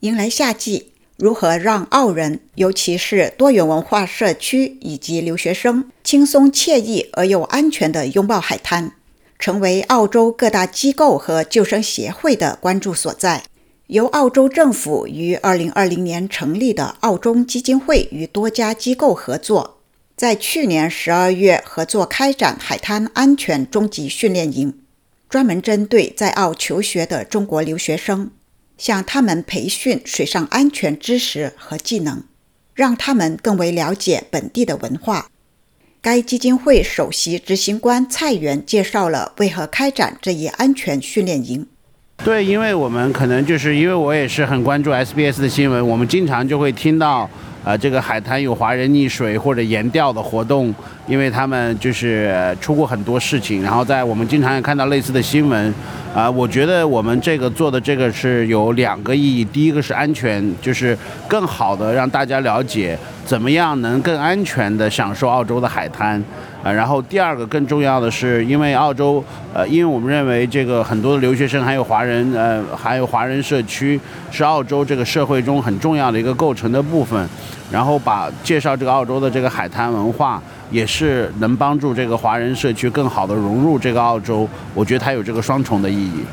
迎来夏季，如何让澳人，尤其是多元文化社区以及留学生，轻松惬意而又安全地拥抱海滩，成为澳洲各大机构和救生协会的关注所在。由澳洲政府于2020年成立的澳中基金会与多家机构合作，在去年12月合作开展海滩安全终极训练营，专门针对在澳求学的中国留学生。向他们培训水上安全知识和技能，让他们更为了解本地的文化。该基金会首席执行官蔡元介绍了为何开展这一安全训练营。对，因为我们可能就是因为我也是很关注 SBS 的新闻，我们经常就会听到。呃，这个海滩有华人溺水或者盐钓的活动，因为他们就是出过很多事情，然后在我们经常也看到类似的新闻。啊，我觉得我们这个做的这个是有两个意义，第一个是安全，就是更好的让大家了解怎么样能更安全的享受澳洲的海滩。啊，然后第二个更重要的是，因为澳洲，呃，因为我们认为这个很多的留学生还有华人，呃，还有华人社区是澳洲这个社会中很重要的一个构成的部分，然后把介绍这个澳洲的这个海滩文化，也是能帮助这个华人社区更好的融入这个澳洲，我觉得它有这个双重的意义。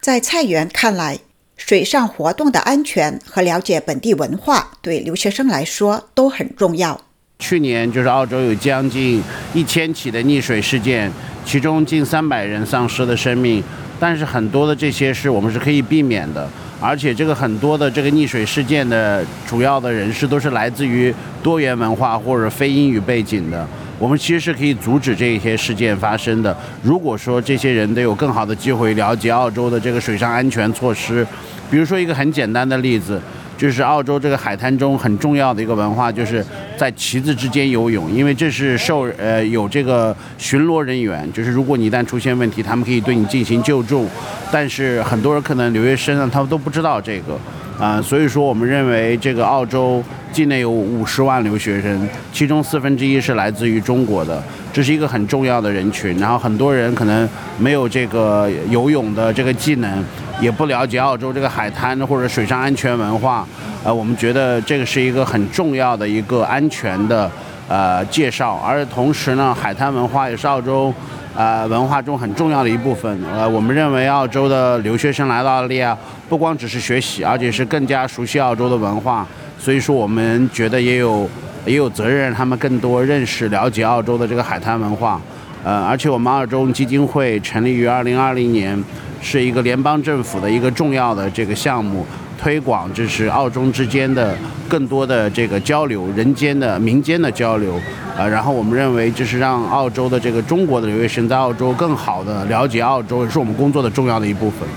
在蔡元看来，水上活动的安全和了解本地文化对留学生来说都很重要。去年就是澳洲有将近一千起的溺水事件，其中近三百人丧失了生命。但是很多的这些事我们是可以避免的，而且这个很多的这个溺水事件的主要的人士都是来自于多元文化或者非英语背景的。我们其实是可以阻止这些事件发生的。如果说这些人得有更好的机会了解澳洲的这个水上安全措施，比如说一个很简单的例子。就是澳洲这个海滩中很重要的一个文化，就是在旗子之间游泳，因为这是受呃有这个巡逻人员，就是如果你一旦出现问题，他们可以对你进行救助。但是很多人可能留学生啊，他们都不知道这个啊，所以说我们认为这个澳洲境内有五十万留学生，其中四分之一是来自于中国的，这是一个很重要的人群。然后很多人可能没有这个游泳的这个技能。也不了解澳洲这个海滩或者水上安全文化，呃，我们觉得这个是一个很重要的一个安全的呃介绍，而同时呢，海滩文化也是澳洲呃文化中很重要的一部分。呃，我们认为澳洲的留学生来到澳大利亚，不光只是学习，而且是更加熟悉澳洲的文化。所以说，我们觉得也有也有责任让他们更多认识了解澳洲的这个海滩文化。呃，而且我们澳洲基金会成立于二零二零年。是一个联邦政府的一个重要的这个项目，推广就是澳中之间的更多的这个交流，人间的民间的交流，呃，然后我们认为就是让澳洲的这个中国的留学生在澳洲更好的了解澳洲，也是我们工作的重要的一部分。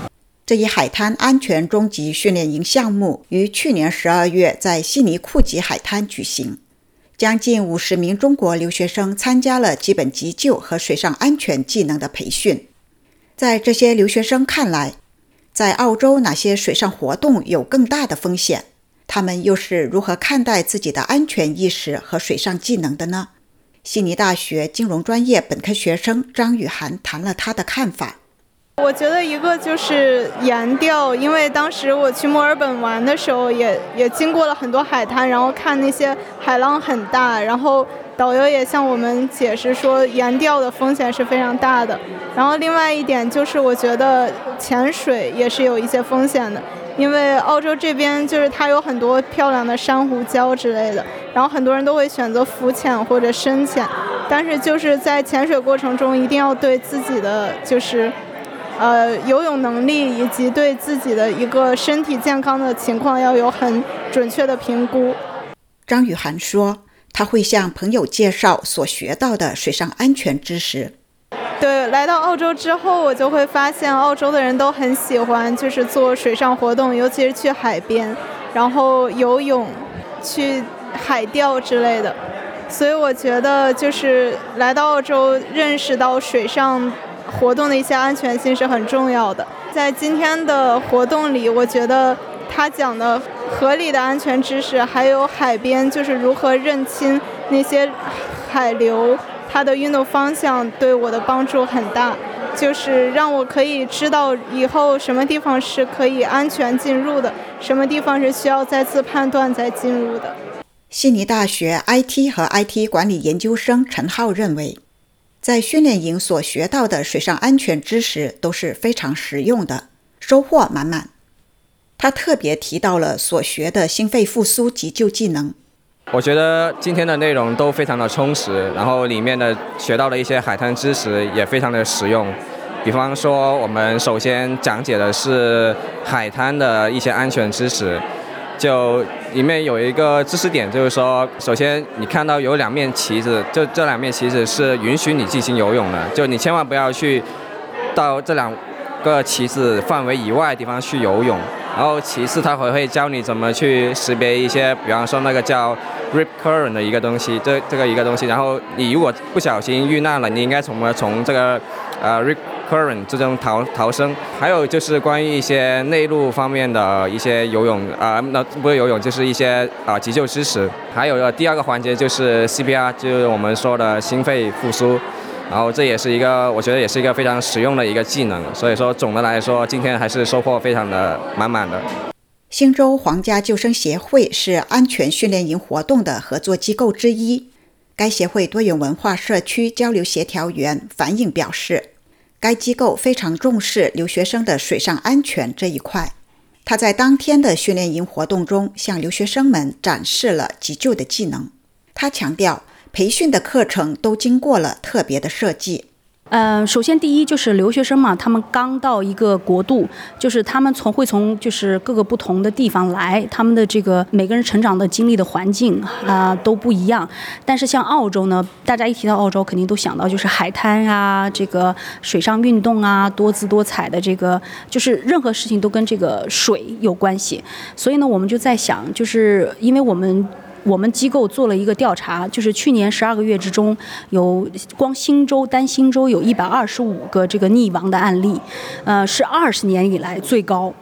这一海滩安全终极训练营项目于去年十二月在悉尼库吉海滩举行，将近五十名中国留学生参加了基本急救和水上安全技能的培训。在这些留学生看来，在澳洲哪些水上活动有更大的风险？他们又是如何看待自己的安全意识和水上技能的呢？悉尼大学金融专业本科学生张雨涵谈了他的看法。我觉得一个就是沿钓，因为当时我去墨尔本玩的时候，也也经过了很多海滩，然后看那些海浪很大，然后。导游也向我们解释说，沿钓的风险是非常大的。然后另外一点就是，我觉得潜水也是有一些风险的，因为澳洲这边就是它有很多漂亮的珊瑚礁之类的，然后很多人都会选择浮潜或者深潜。但是就是在潜水过程中，一定要对自己的就是，呃，游泳能力以及对自己的一个身体健康的情况要有很准确的评估。张雨涵说。他会向朋友介绍所学到的水上安全知识。对，来到澳洲之后，我就会发现澳洲的人都很喜欢，就是做水上活动，尤其是去海边，然后游泳、去海钓之类的。所以我觉得，就是来到澳洲，认识到水上活动的一些安全性是很重要的。在今天的活动里，我觉得。他讲的合理的安全知识，还有海边就是如何认清那些海流，它的运动方向对我的帮助很大。就是让我可以知道以后什么地方是可以安全进入的，什么地方是需要再次判断再进入的。悉尼大学 IT 和 IT 管理研究生陈浩认为，在训练营所学到的水上安全知识都是非常实用的，收获满满。他特别提到了所学的心肺复苏急救技能。我觉得今天的内容都非常的充实，然后里面的学到的一些海滩知识也非常的实用。比方说，我们首先讲解的是海滩的一些安全知识，就里面有一个知识点，就是说，首先你看到有两面旗子，就这两面旗子是允许你进行游泳的，就你千万不要去到这两个旗子范围以外的地方去游泳。然后其次，他还会教你怎么去识别一些，比方说那个叫 rip current 的一个东西，这这个一个东西。然后你如果不小心遇难了，你应该怎么从这个呃 rip current 之中逃逃生？还有就是关于一些内陆方面的一些游泳啊，那不是游泳，就是一些啊急救知识。还有第二个环节就是 CPR，就是我们说的心肺复苏。然后这也是一个，我觉得也是一个非常实用的一个技能。所以说，总的来说，今天还是收获非常的满满的。新州皇家救生协会是安全训练营活动的合作机构之一。该协会多元文化社区交流协调员樊颖表示，该机构非常重视留学生的水上安全这一块。他在当天的训练营活动中向留学生们展示了急救的技能。他强调。培训的课程都经过了特别的设计。呃，首先第一就是留学生嘛，他们刚到一个国度，就是他们从会从就是各个不同的地方来，他们的这个每个人成长的经历的环境啊都不一样。但是像澳洲呢，大家一提到澳洲，肯定都想到就是海滩啊，这个水上运动啊，多姿多彩的这个，就是任何事情都跟这个水有关系。所以呢，我们就在想，就是因为我们。我们机构做了一个调查，就是去年十二个月之中，有光新州单新州有一百二十五个这个溺亡的案例，呃，是二十年以来最高。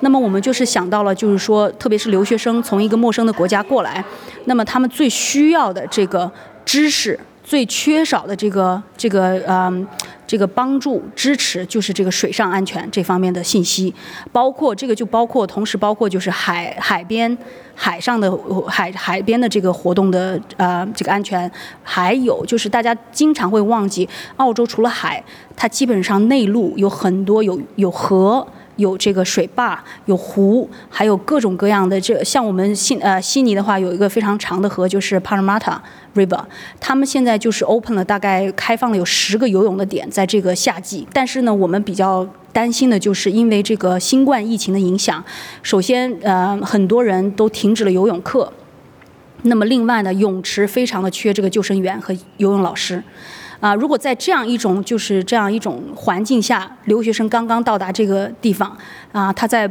那么我们就是想到了，就是说，特别是留学生从一个陌生的国家过来，那么他们最需要的这个知识。最缺少的这个这个嗯，这个帮助支持就是这个水上安全这方面的信息，包括这个就包括同时包括就是海海边海上的海海边的这个活动的呃这个安全，还有就是大家经常会忘记，澳洲除了海，它基本上内陆有很多有有河。有这个水坝，有湖，还有各种各样的。这像我们悉呃悉尼的话，有一个非常长的河，就是 Parramatta River。他们现在就是 open 了，大概开放了有十个游泳的点，在这个夏季。但是呢，我们比较担心的就是因为这个新冠疫情的影响，首先呃很多人都停止了游泳课。那么另外呢，泳池非常的缺这个救生员和游泳老师。啊，如果在这样一种就是这样一种环境下，留学生刚刚到达这个地方，啊，他在，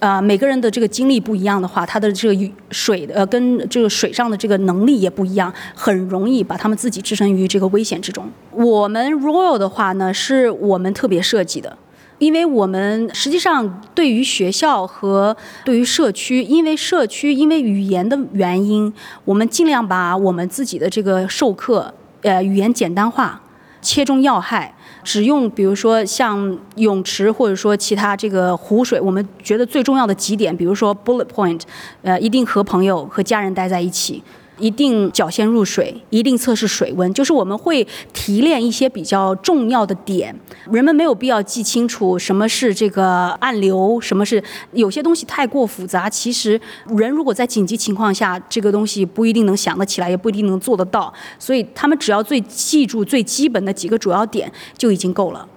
啊，每个人的这个经历不一样的话，他的这个水呃跟这个水上的这个能力也不一样，很容易把他们自己置身于这个危险之中。我们 Royal 的话呢，是我们特别设计的，因为我们实际上对于学校和对于社区，因为社区因为语言的原因，我们尽量把我们自己的这个授课。呃，语言简单化，切中要害，只用比如说像泳池或者说其他这个湖水，我们觉得最重要的几点，比如说 bullet point，呃，一定和朋友和家人待在一起。一定脚先入水，一定测试水温，就是我们会提炼一些比较重要的点。人们没有必要记清楚什么是这个暗流，什么是有些东西太过复杂。其实人如果在紧急情况下，这个东西不一定能想得起来，也不一定能做得到。所以他们只要最记住最基本的几个主要点就已经够了。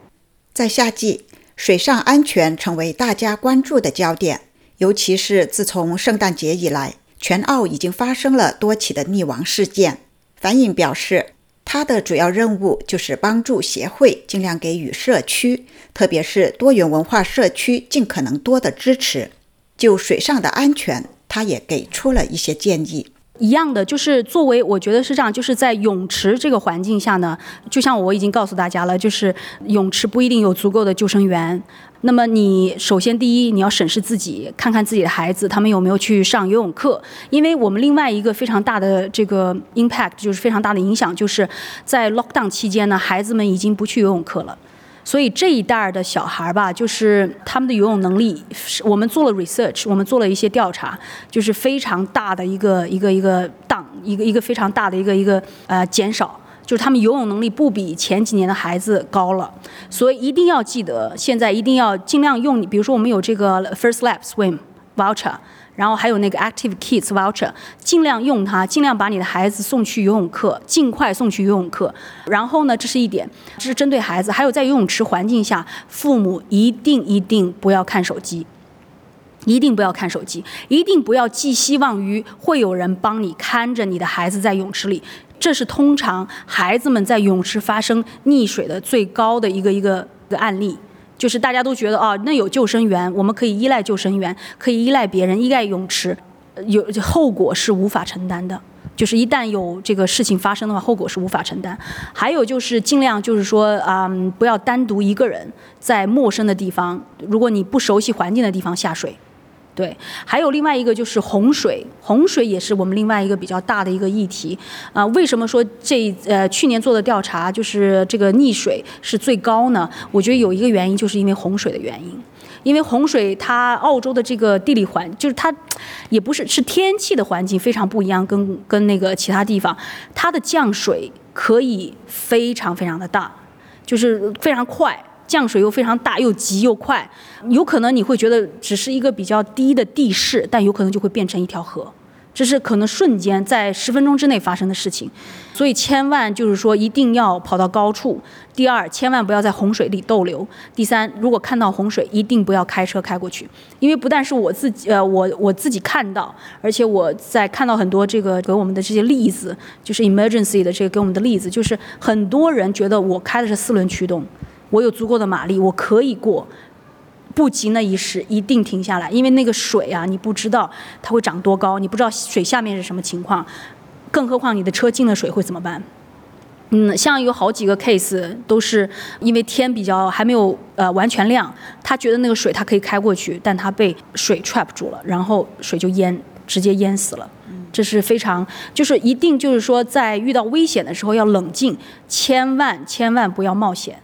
在夏季，水上安全成为大家关注的焦点，尤其是自从圣诞节以来。全澳已经发生了多起的溺亡事件。樊颖表示，他的主要任务就是帮助协会尽量给予社区，特别是多元文化社区尽可能多的支持。就水上的安全，他也给出了一些建议。一样的，就是作为我觉得是这样，就是在泳池这个环境下呢，就像我已经告诉大家了，就是泳池不一定有足够的救生员。那么你首先第一，你要审视自己，看看自己的孩子他们有没有去上游泳课。因为我们另外一个非常大的这个 impact 就是非常大的影响，就是在 lockdown 期间呢，孩子们已经不去游泳课了。所以这一代儿的小孩儿吧，就是他们的游泳能力，我们做了 research，我们做了一些调查，就是非常大的一个一个一个档，一个一个非常大的一个一个呃减少。就是他们游泳能力不比前几年的孩子高了，所以一定要记得，现在一定要尽量用你，比如说我们有这个 First Lap Swim voucher，然后还有那个 Active Kids voucher，尽量用它，尽量把你的孩子送去游泳课，尽快送去游泳课。然后呢，这是一点，这是针对孩子。还有在游泳池环境下，父母一定一定不要看手机，一定不要看手机，一定不要寄希望于会有人帮你看着你的孩子在泳池里。这是通常孩子们在泳池发生溺水的最高的一个一个一个案例，就是大家都觉得哦，那有救生员，我们可以依赖救生员，可以依赖别人，依赖泳池，有后果是无法承担的。就是一旦有这个事情发生的话，后果是无法承担。还有就是尽量就是说啊，不要单独一个人在陌生的地方，如果你不熟悉环境的地方下水。对，还有另外一个就是洪水，洪水也是我们另外一个比较大的一个议题啊。为什么说这呃去年做的调查就是这个溺水是最高呢？我觉得有一个原因就是因为洪水的原因，因为洪水它澳洲的这个地理环就是它也不是是天气的环境非常不一样，跟跟那个其他地方，它的降水可以非常非常的大，就是非常快。降水又非常大，又急又快，有可能你会觉得只是一个比较低的地势，但有可能就会变成一条河，这是可能瞬间在十分钟之内发生的事情。所以千万就是说一定要跑到高处。第二，千万不要在洪水里逗留。第三，如果看到洪水，一定不要开车开过去，因为不但是我自己，呃，我我自己看到，而且我在看到很多这个给我们的这些例子，就是 emergency 的这个给我们的例子，就是很多人觉得我开的是四轮驱动。我有足够的马力，我可以过，不急那一时，一定停下来，因为那个水啊，你不知道它会涨多高，你不知道水下面是什么情况，更何况你的车进了水会怎么办？嗯，像有好几个 case 都是因为天比较还没有呃完全亮，他觉得那个水他可以开过去，但他被水 trap 住了，然后水就淹，直接淹死了。这是非常，就是一定就是说在遇到危险的时候要冷静，千万千万不要冒险。